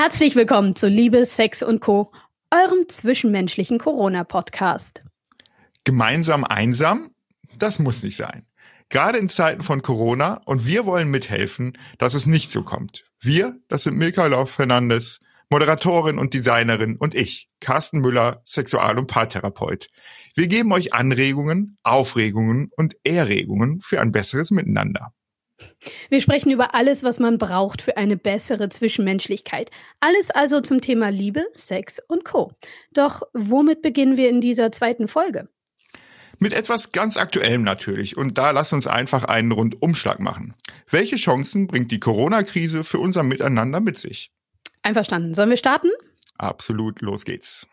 Herzlich willkommen zu Liebe, Sex und Co., eurem zwischenmenschlichen Corona-Podcast. Gemeinsam einsam? Das muss nicht sein. Gerade in Zeiten von Corona und wir wollen mithelfen, dass es nicht so kommt. Wir, das sind Milka Lauf Fernandes, Moderatorin und Designerin und ich, Carsten Müller, Sexual- und Paartherapeut. Wir geben euch Anregungen, Aufregungen und Erregungen für ein besseres Miteinander. Wir sprechen über alles, was man braucht für eine bessere Zwischenmenschlichkeit. Alles also zum Thema Liebe, Sex und Co. Doch womit beginnen wir in dieser zweiten Folge? Mit etwas ganz Aktuellem natürlich. Und da lasst uns einfach einen Rundumschlag machen. Welche Chancen bringt die Corona-Krise für unser Miteinander mit sich? Einverstanden. Sollen wir starten? Absolut, los geht's.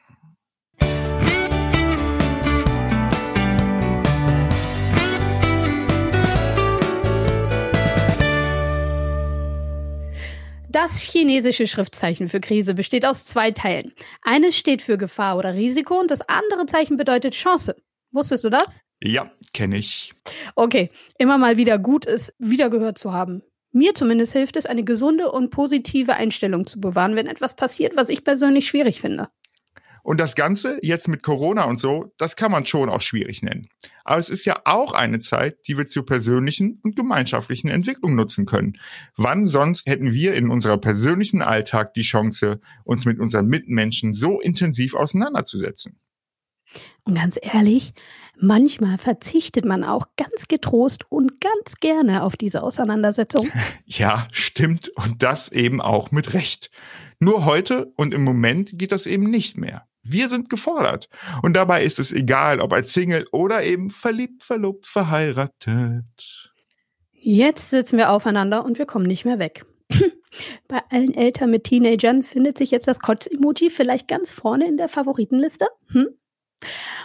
Das chinesische Schriftzeichen für Krise besteht aus zwei Teilen. Eines steht für Gefahr oder Risiko und das andere Zeichen bedeutet Chance. Wusstest du das? Ja, kenne ich. Okay, immer mal wieder gut ist, wieder gehört zu haben. Mir zumindest hilft es, eine gesunde und positive Einstellung zu bewahren, wenn etwas passiert, was ich persönlich schwierig finde. Und das Ganze jetzt mit Corona und so, das kann man schon auch schwierig nennen. Aber es ist ja auch eine Zeit, die wir zur persönlichen und gemeinschaftlichen Entwicklung nutzen können. Wann sonst hätten wir in unserer persönlichen Alltag die Chance, uns mit unseren Mitmenschen so intensiv auseinanderzusetzen? Und ganz ehrlich, manchmal verzichtet man auch ganz getrost und ganz gerne auf diese Auseinandersetzung. Ja, stimmt. Und das eben auch mit Recht. Nur heute und im Moment geht das eben nicht mehr. Wir sind gefordert. Und dabei ist es egal, ob als Single oder eben verliebt, verlobt, verheiratet. Jetzt sitzen wir aufeinander und wir kommen nicht mehr weg. Bei allen Eltern mit Teenagern findet sich jetzt das Kotz-Emoji vielleicht ganz vorne in der Favoritenliste. Hm?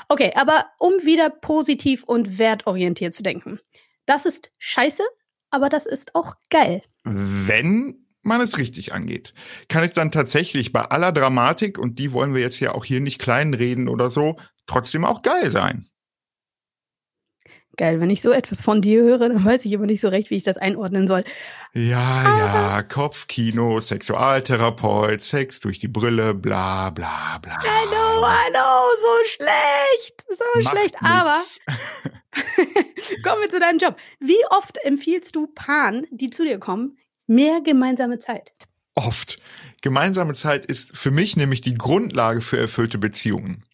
Okay, aber um wieder positiv und wertorientiert zu denken. Das ist scheiße, aber das ist auch geil. Wenn man es richtig angeht. Kann es dann tatsächlich bei aller Dramatik, und die wollen wir jetzt ja auch hier nicht kleinreden oder so, trotzdem auch geil sein. Geil, wenn ich so etwas von dir höre, dann weiß ich aber nicht so recht, wie ich das einordnen soll. Ja, aber ja, Kopfkino, Sexualtherapeut, Sex durch die Brille, bla bla bla. I know, I know, so schlecht, so Macht schlecht, nichts. aber kommen wir zu deinem Job. Wie oft empfiehlst du Paaren, die zu dir kommen, mehr gemeinsame Zeit. Oft. Gemeinsame Zeit ist für mich nämlich die Grundlage für erfüllte Beziehungen.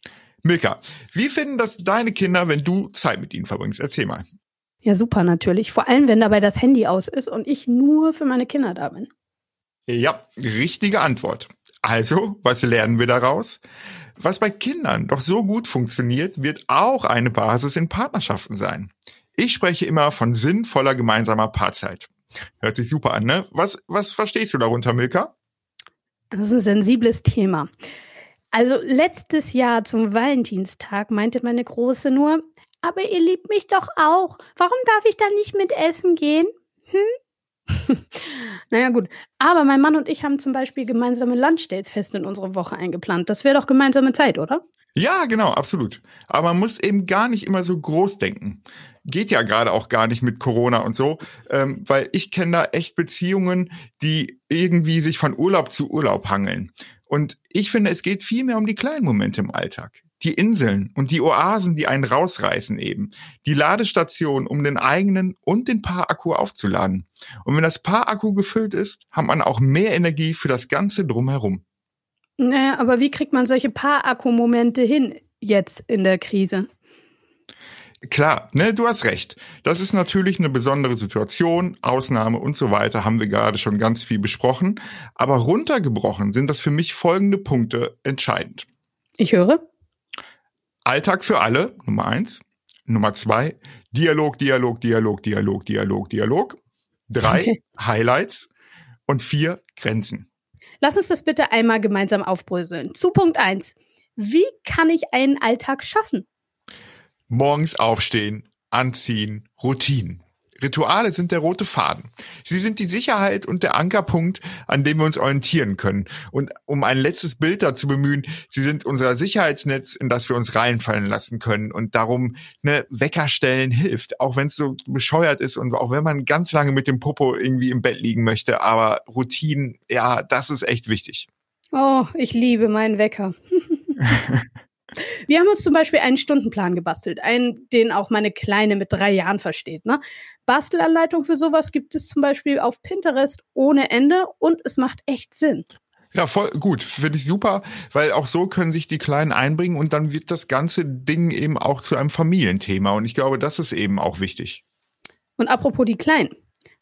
Milka, wie finden das deine Kinder, wenn du Zeit mit ihnen verbringst? Erzähl mal. Ja, super natürlich. Vor allem, wenn dabei das Handy aus ist und ich nur für meine Kinder da bin. Ja, richtige Antwort. Also, was lernen wir daraus? Was bei Kindern doch so gut funktioniert, wird auch eine Basis in Partnerschaften sein. Ich spreche immer von sinnvoller gemeinsamer Paarzeit. Hört sich super an, ne? Was, was verstehst du darunter, Milka? Das ist ein sensibles Thema. Also letztes Jahr zum Valentinstag meinte meine Große nur, aber ihr liebt mich doch auch. Warum darf ich da nicht mit essen gehen? Hm? naja, gut. Aber mein Mann und ich haben zum Beispiel gemeinsame Lunchdates fest in unsere Woche eingeplant. Das wäre doch gemeinsame Zeit, oder? Ja, genau, absolut. Aber man muss eben gar nicht immer so groß denken geht ja gerade auch gar nicht mit Corona und so, ähm, weil ich kenne da echt Beziehungen, die irgendwie sich von Urlaub zu Urlaub hangeln. Und ich finde, es geht viel mehr um die kleinen Momente im Alltag. Die Inseln und die Oasen, die einen rausreißen eben. Die Ladestation, um den eigenen und den Paakku aufzuladen. Und wenn das Paakku gefüllt ist, hat man auch mehr Energie für das Ganze drumherum. Naja, aber wie kriegt man solche Paakku-Momente hin jetzt in der Krise? Klar, ne, du hast recht. Das ist natürlich eine besondere Situation, Ausnahme und so weiter, haben wir gerade schon ganz viel besprochen. Aber runtergebrochen sind das für mich folgende Punkte entscheidend. Ich höre. Alltag für alle, Nummer eins. Nummer zwei, Dialog, Dialog, Dialog, Dialog, Dialog, Dialog. Drei, okay. Highlights. Und vier, Grenzen. Lass uns das bitte einmal gemeinsam aufbröseln. Zu Punkt eins. Wie kann ich einen Alltag schaffen? Morgens aufstehen, anziehen, Routinen. Rituale sind der rote Faden. Sie sind die Sicherheit und der Ankerpunkt, an dem wir uns orientieren können. Und um ein letztes Bild dazu bemühen, sie sind unser Sicherheitsnetz, in das wir uns reinfallen lassen können. Und darum, ne, Weckerstellen hilft, auch wenn es so bescheuert ist und auch wenn man ganz lange mit dem Popo irgendwie im Bett liegen möchte. Aber Routinen, ja, das ist echt wichtig. Oh, ich liebe meinen Wecker. Wir haben uns zum Beispiel einen Stundenplan gebastelt, einen, den auch meine Kleine mit drei Jahren versteht. Ne? Bastelanleitung für sowas gibt es zum Beispiel auf Pinterest ohne Ende und es macht echt Sinn. Ja, voll gut. Finde ich super, weil auch so können sich die Kleinen einbringen und dann wird das ganze Ding eben auch zu einem Familienthema. Und ich glaube, das ist eben auch wichtig. Und apropos die Kleinen.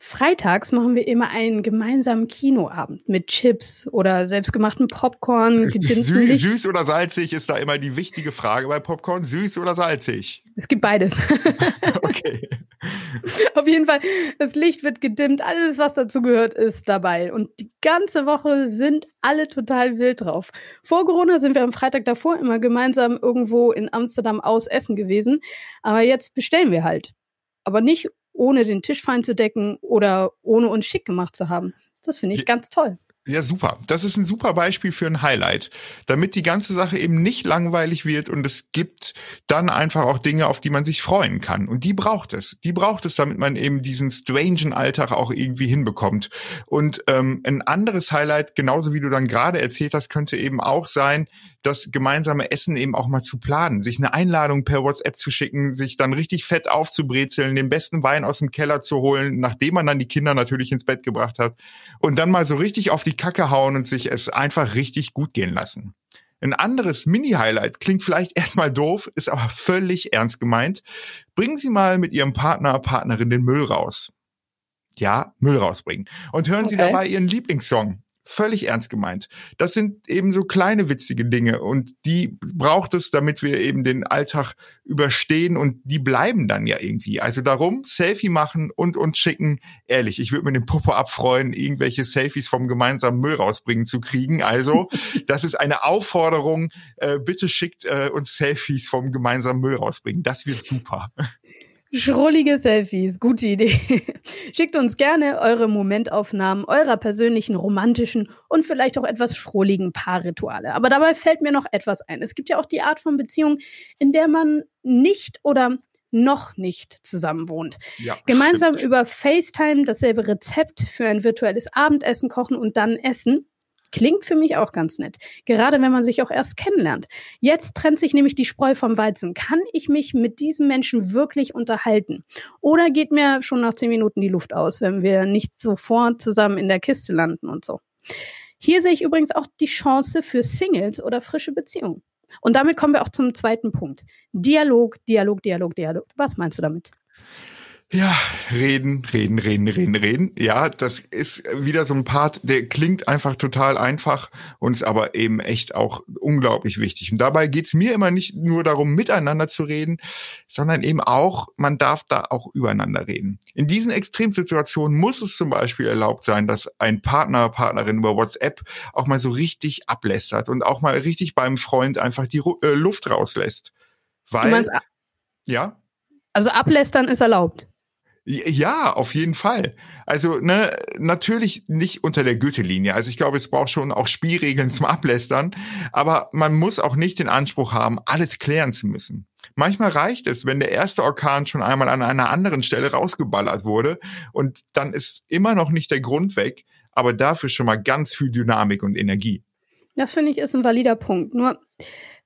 Freitags machen wir immer einen gemeinsamen Kinoabend mit Chips oder selbstgemachten Popcorn. Sü süß oder salzig ist da immer die wichtige Frage bei Popcorn. Süß oder salzig? Es gibt beides. okay. Auf jeden Fall, das Licht wird gedimmt, alles, was dazu gehört, ist dabei. Und die ganze Woche sind alle total wild drauf. Vor Corona sind wir am Freitag davor immer gemeinsam irgendwo in Amsterdam aus Essen gewesen. Aber jetzt bestellen wir halt. Aber nicht ohne den Tisch fein zu decken oder ohne uns schick gemacht zu haben. Das finde ich ganz toll. Ja, super. Das ist ein super Beispiel für ein Highlight, damit die ganze Sache eben nicht langweilig wird und es gibt dann einfach auch Dinge, auf die man sich freuen kann. Und die braucht es. Die braucht es, damit man eben diesen strangen Alltag auch irgendwie hinbekommt. Und ähm, ein anderes Highlight, genauso wie du dann gerade erzählt hast, könnte eben auch sein, das gemeinsame Essen eben auch mal zu planen, sich eine Einladung per WhatsApp zu schicken, sich dann richtig fett aufzubrezeln, den besten Wein aus dem Keller zu holen, nachdem man dann die Kinder natürlich ins Bett gebracht hat und dann mal so richtig auf die Kacke hauen und sich es einfach richtig gut gehen lassen. Ein anderes Mini-Highlight klingt vielleicht erstmal doof, ist aber völlig ernst gemeint. Bringen Sie mal mit Ihrem Partner, Partnerin den Müll raus. Ja, Müll rausbringen. Und hören okay. Sie dabei Ihren Lieblingssong völlig ernst gemeint. Das sind eben so kleine witzige Dinge und die braucht es, damit wir eben den Alltag überstehen und die bleiben dann ja irgendwie. Also darum, Selfie machen und uns schicken. Ehrlich, ich würde mir den Popo abfreuen, irgendwelche Selfies vom gemeinsamen Müll rausbringen zu kriegen. Also, das ist eine Aufforderung. Äh, bitte schickt äh, uns Selfies vom gemeinsamen Müll rausbringen. Das wird super. Schrullige Selfies, gute Idee. Schickt uns gerne eure Momentaufnahmen eurer persönlichen, romantischen und vielleicht auch etwas schrulligen Paarrituale. Aber dabei fällt mir noch etwas ein. Es gibt ja auch die Art von Beziehung, in der man nicht oder noch nicht zusammen wohnt. Ja, Gemeinsam stimmt. über FaceTime dasselbe Rezept für ein virtuelles Abendessen kochen und dann essen. Klingt für mich auch ganz nett. Gerade wenn man sich auch erst kennenlernt. Jetzt trennt sich nämlich die Spreu vom Weizen. Kann ich mich mit diesem Menschen wirklich unterhalten? Oder geht mir schon nach zehn Minuten die Luft aus, wenn wir nicht sofort zusammen in der Kiste landen und so? Hier sehe ich übrigens auch die Chance für Singles oder frische Beziehungen. Und damit kommen wir auch zum zweiten Punkt. Dialog, Dialog, Dialog, Dialog. Was meinst du damit? Ja, reden, reden, reden, reden, reden. Ja, das ist wieder so ein Part, der klingt einfach total einfach und ist aber eben echt auch unglaublich wichtig. Und dabei geht's mir immer nicht nur darum, miteinander zu reden, sondern eben auch, man darf da auch übereinander reden. In diesen Extremsituationen muss es zum Beispiel erlaubt sein, dass ein Partner, Partnerin über WhatsApp auch mal so richtig ablästert und auch mal richtig beim Freund einfach die äh, Luft rauslässt. Weil, ja? Also ablästern ist erlaubt. Ja, auf jeden Fall. Also ne, natürlich nicht unter der Gürtellinie. Also ich glaube, es braucht schon auch Spielregeln zum Ablästern, aber man muss auch nicht den Anspruch haben, alles klären zu müssen. Manchmal reicht es, wenn der erste Orkan schon einmal an einer anderen Stelle rausgeballert wurde und dann ist immer noch nicht der Grund weg, aber dafür schon mal ganz viel Dynamik und Energie. Das finde ich ist ein valider Punkt. Nur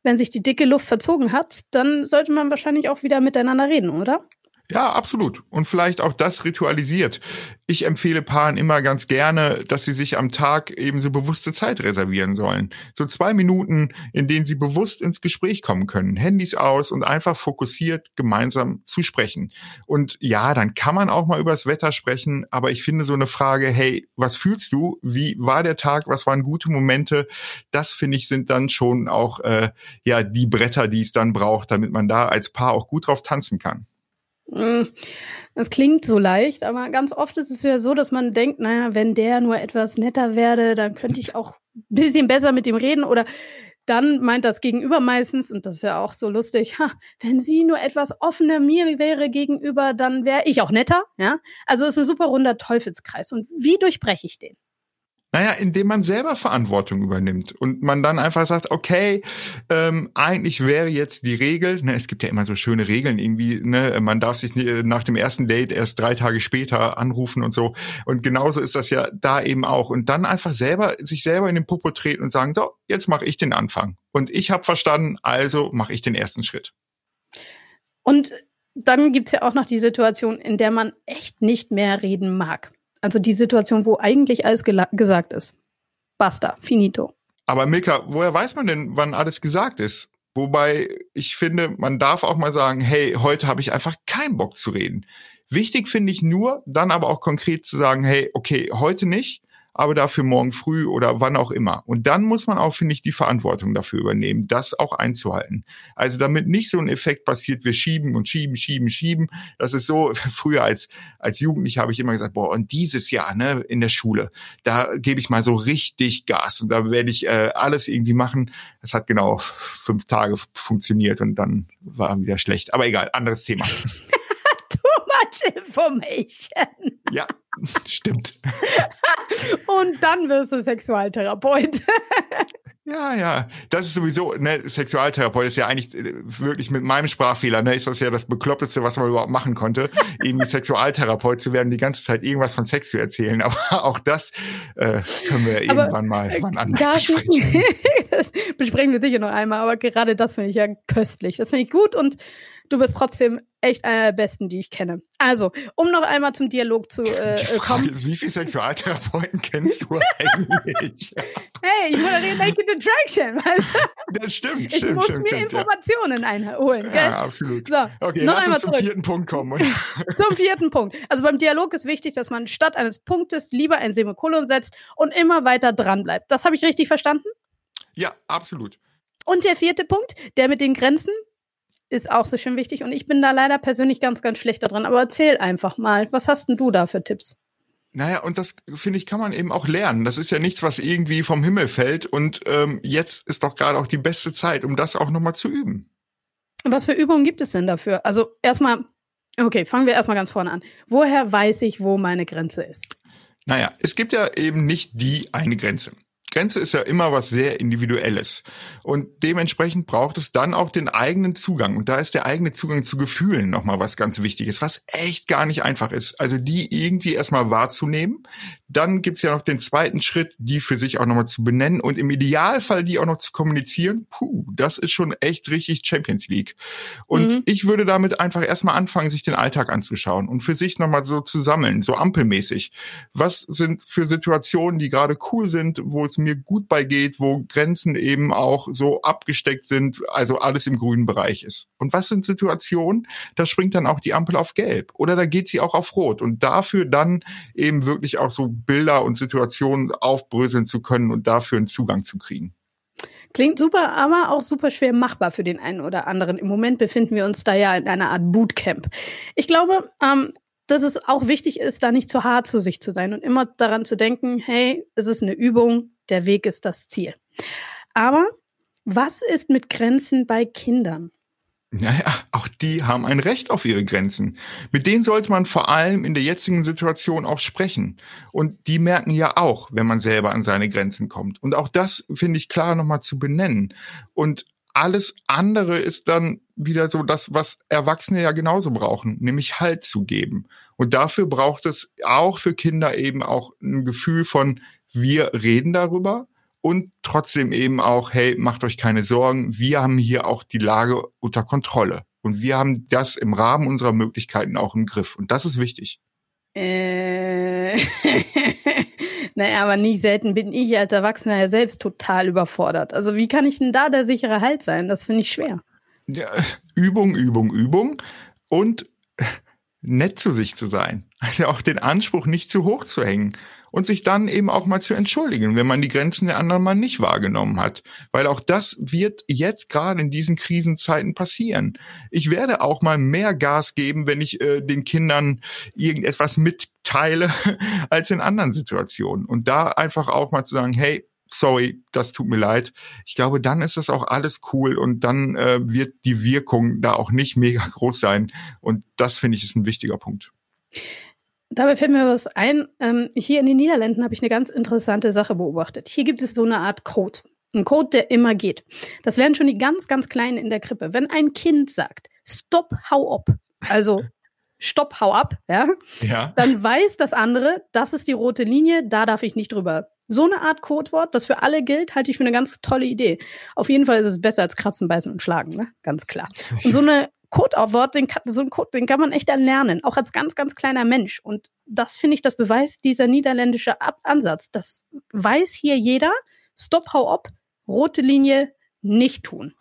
wenn sich die dicke Luft verzogen hat, dann sollte man wahrscheinlich auch wieder miteinander reden, oder? Ja, absolut. Und vielleicht auch das ritualisiert. Ich empfehle Paaren immer ganz gerne, dass sie sich am Tag eben so bewusste Zeit reservieren sollen. So zwei Minuten, in denen sie bewusst ins Gespräch kommen können. Handys aus und einfach fokussiert gemeinsam zu sprechen. Und ja, dann kann man auch mal übers Wetter sprechen. Aber ich finde so eine Frage, hey, was fühlst du? Wie war der Tag? Was waren gute Momente? Das finde ich sind dann schon auch, äh, ja, die Bretter, die es dann braucht, damit man da als Paar auch gut drauf tanzen kann. Hm, das klingt so leicht, aber ganz oft ist es ja so, dass man denkt, naja, wenn der nur etwas netter werde, dann könnte ich auch ein bisschen besser mit ihm reden oder dann meint das Gegenüber meistens, und das ist ja auch so lustig, ha, wenn sie nur etwas offener mir wäre gegenüber, dann wäre ich auch netter, ja. Also es ist ein super runder Teufelskreis. Und wie durchbreche ich den? Naja, indem man selber Verantwortung übernimmt und man dann einfach sagt, okay, ähm, eigentlich wäre jetzt die Regel, ne, es gibt ja immer so schöne Regeln irgendwie, ne, man darf sich nach dem ersten Date erst drei Tage später anrufen und so. Und genauso ist das ja da eben auch. Und dann einfach selber, sich selber in den Popo treten und sagen, so, jetzt mache ich den Anfang. Und ich habe verstanden, also mache ich den ersten Schritt. Und dann gibt's ja auch noch die Situation, in der man echt nicht mehr reden mag. Also die Situation, wo eigentlich alles gesagt ist. Basta, finito. Aber Milka, woher weiß man denn, wann alles gesagt ist? Wobei ich finde, man darf auch mal sagen, hey, heute habe ich einfach keinen Bock zu reden. Wichtig finde ich nur, dann aber auch konkret zu sagen, hey, okay, heute nicht, aber dafür morgen früh oder wann auch immer. Und dann muss man auch, finde ich, die Verantwortung dafür übernehmen, das auch einzuhalten. Also damit nicht so ein Effekt passiert, wir schieben und schieben, schieben, schieben. Das ist so, früher als, als Jugendlicher habe ich immer gesagt, boah, und dieses Jahr, ne, in der Schule, da gebe ich mal so richtig Gas und da werde ich äh, alles irgendwie machen. Das hat genau fünf Tage funktioniert und dann war wieder schlecht. Aber egal, anderes Thema. Information. Ja, stimmt. Und dann wirst du Sexualtherapeut. Ja, ja, das ist sowieso, ne, Sexualtherapeut ist ja eigentlich äh, wirklich mit meinem Sprachfehler, ne, ist das ja das Bekloppteste, was man überhaupt machen konnte, irgendwie Sexualtherapeut zu werden, die ganze Zeit irgendwas von Sex zu erzählen. Aber auch das äh, können wir aber irgendwann mal wann anders besprechen. das besprechen wir sicher noch einmal, aber gerade das finde ich ja köstlich. Das finde ich gut und du bist trotzdem echt einer der besten, die ich kenne. Also, um noch einmal zum Dialog zu äh, die Frage kommen. Ist, wie viele Sexualtherapeuten kennst du eigentlich? hey, ich moderiere Naked Attraction. Weißt du? Das stimmt, ich stimmt. muss stimmt, mir stimmt, Informationen ja. einholen. Gell? Ja, absolut. So, okay, noch lass einmal uns zum zurück. vierten Punkt kommen. zum vierten Punkt. Also beim Dialog ist wichtig, dass man statt eines Punktes lieber ein Semikolon setzt und immer weiter dran bleibt. Das habe ich richtig verstanden? Ja, absolut. Und der vierte Punkt, der mit den Grenzen, ist auch so schön wichtig. Und ich bin da leider persönlich ganz, ganz schlecht daran. Aber erzähl einfach mal, was hast denn du da für Tipps? Naja, und das, finde ich, kann man eben auch lernen. Das ist ja nichts, was irgendwie vom Himmel fällt. Und ähm, jetzt ist doch gerade auch die beste Zeit, um das auch nochmal zu üben. Was für Übungen gibt es denn dafür? Also erstmal, okay, fangen wir erstmal ganz vorne an. Woher weiß ich, wo meine Grenze ist? Naja, es gibt ja eben nicht die eine Grenze. Grenze ist ja immer was sehr Individuelles. Und dementsprechend braucht es dann auch den eigenen Zugang. Und da ist der eigene Zugang zu Gefühlen nochmal was ganz Wichtiges, was echt gar nicht einfach ist. Also die irgendwie erstmal wahrzunehmen. Dann gibt's ja noch den zweiten Schritt, die für sich auch nochmal zu benennen und im Idealfall die auch noch zu kommunizieren. Puh, das ist schon echt richtig Champions League. Und mhm. ich würde damit einfach erstmal anfangen, sich den Alltag anzuschauen und für sich nochmal so zu sammeln, so ampelmäßig. Was sind für Situationen, die gerade cool sind, wo es mir gut beigeht, wo Grenzen eben auch so abgesteckt sind, also alles im grünen Bereich ist. Und was sind Situationen, da springt dann auch die Ampel auf gelb oder da geht sie auch auf rot und dafür dann eben wirklich auch so Bilder und Situationen aufbröseln zu können und dafür einen Zugang zu kriegen. Klingt super, aber auch super schwer machbar für den einen oder anderen. Im Moment befinden wir uns da ja in einer Art Bootcamp. Ich glaube, ähm, dass es auch wichtig ist, da nicht zu hart zu sich zu sein und immer daran zu denken, hey, es ist eine Übung, der Weg ist das Ziel. Aber was ist mit Grenzen bei Kindern? Naja, auch die haben ein Recht auf ihre Grenzen. Mit denen sollte man vor allem in der jetzigen Situation auch sprechen. Und die merken ja auch, wenn man selber an seine Grenzen kommt. Und auch das finde ich klar nochmal zu benennen. Und alles andere ist dann wieder so das, was Erwachsene ja genauso brauchen, nämlich Halt zu geben. Und dafür braucht es auch für Kinder eben auch ein Gefühl von, wir reden darüber und trotzdem eben auch, hey, macht euch keine Sorgen, wir haben hier auch die Lage unter Kontrolle. Und wir haben das im Rahmen unserer Möglichkeiten auch im Griff. Und das ist wichtig. Äh, naja, aber nicht selten bin ich als Erwachsener ja selbst total überfordert. Also wie kann ich denn da der sichere Halt sein? Das finde ich schwer. Ja, Übung, Übung, Übung und nett zu sich zu sein. Also auch den Anspruch nicht zu hoch zu hängen und sich dann eben auch mal zu entschuldigen, wenn man die Grenzen der anderen mal nicht wahrgenommen hat. Weil auch das wird jetzt gerade in diesen Krisenzeiten passieren. Ich werde auch mal mehr Gas geben, wenn ich äh, den Kindern irgendetwas mitteile, als in anderen Situationen. Und da einfach auch mal zu sagen, hey, sorry, das tut mir leid. Ich glaube, dann ist das auch alles cool und dann äh, wird die Wirkung da auch nicht mega groß sein. Und das finde ich ist ein wichtiger Punkt Dabei fällt mir was ein. Ähm, hier in den Niederlanden habe ich eine ganz interessante Sache beobachtet. Hier gibt es so eine Art Code. Ein Code, der immer geht. Das lernen schon die ganz, ganz Kleinen in der Krippe. Wenn ein Kind sagt, Stop, hau ab, also Stopp, hau ab, ja, Ja. dann weiß das andere, das ist die rote Linie, da darf ich nicht drüber. So eine Art Codewort, das für alle gilt, halte ich für eine ganz tolle Idee. Auf jeden Fall ist es besser als kratzen, beißen und schlagen, ne? Ganz klar. Und so eine Codewort, den kann, so ein Code, den kann man echt erlernen, auch als ganz, ganz kleiner Mensch. Und das finde ich, das beweist dieser niederländische Ab Ansatz. Das weiß hier jeder. Stopp, hau ab, rote Linie, nicht tun.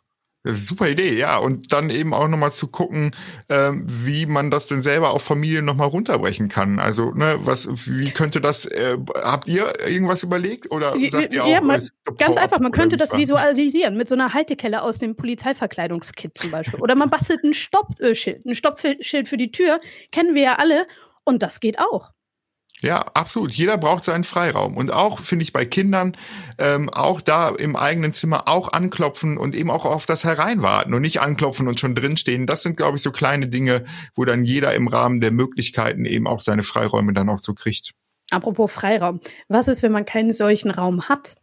Super Idee, ja. Und dann eben auch nochmal zu gucken, ähm, wie man das denn selber auf Familien nochmal runterbrechen kann. Also, ne, was, wie könnte das, äh, habt ihr irgendwas überlegt? Oder sagt ihr auch, ja, man, ganz einfach, man könnte das visualisieren mit so einer Haltekelle aus dem Polizeiverkleidungskit zum Beispiel. Oder man bastelt ein Stoppschild, ein Stoppschild für die Tür, kennen wir ja alle. Und das geht auch. Ja, absolut. Jeder braucht seinen Freiraum. Und auch, finde ich, bei Kindern, ähm, auch da im eigenen Zimmer auch anklopfen und eben auch auf das hereinwarten und nicht anklopfen und schon drinstehen. Das sind, glaube ich, so kleine Dinge, wo dann jeder im Rahmen der Möglichkeiten eben auch seine Freiräume dann auch so kriegt. Apropos Freiraum. Was ist, wenn man keinen solchen Raum hat?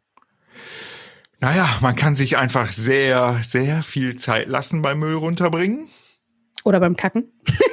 Naja, man kann sich einfach sehr, sehr viel Zeit lassen beim Müll runterbringen. Oder beim Kacken?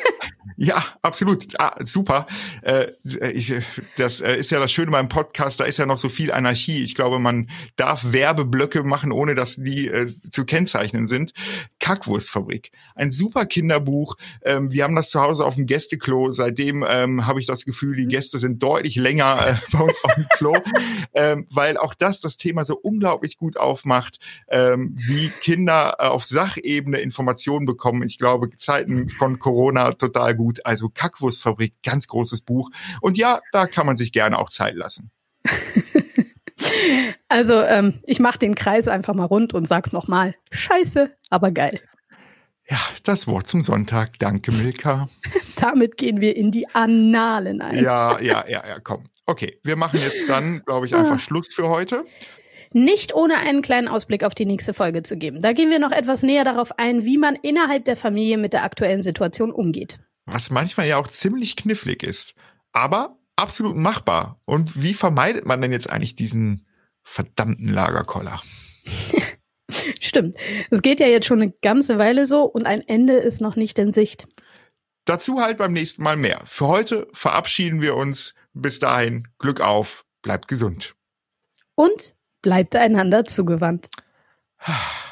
Ja, absolut. Ah, super. Äh, ich, das äh, ist ja das Schöne beim Podcast, da ist ja noch so viel Anarchie. Ich glaube, man darf Werbeblöcke machen, ohne dass die äh, zu kennzeichnen sind. Kackwurstfabrik. Ein super Kinderbuch. Ähm, wir haben das zu Hause auf dem Gästeklo. Seitdem ähm, habe ich das Gefühl, die Gäste sind deutlich länger äh, bei uns auf dem Klo, ähm, weil auch das das Thema so unglaublich gut aufmacht, ähm, wie Kinder äh, auf Sachebene Informationen bekommen. Ich glaube, Zeiten von Corona total gut. Also Kackwurstfabrik, ganz großes Buch. Und ja, da kann man sich gerne auch Zeit lassen. Also, ähm, ich mache den Kreis einfach mal rund und sag's nochmal. Scheiße, aber geil. Ja, das Wort zum Sonntag. Danke, Milka. Damit gehen wir in die Annalen ein. Ja, ja, ja, ja, komm. Okay, wir machen jetzt dann, glaube ich, einfach Schluss für heute. Nicht ohne einen kleinen Ausblick auf die nächste Folge zu geben. Da gehen wir noch etwas näher darauf ein, wie man innerhalb der Familie mit der aktuellen Situation umgeht. Was manchmal ja auch ziemlich knifflig ist, aber absolut machbar. Und wie vermeidet man denn jetzt eigentlich diesen verdammten Lagerkoller? Stimmt. Es geht ja jetzt schon eine ganze Weile so und ein Ende ist noch nicht in Sicht. Dazu halt beim nächsten Mal mehr. Für heute verabschieden wir uns. Bis dahin, Glück auf, bleibt gesund. Und bleibt einander zugewandt.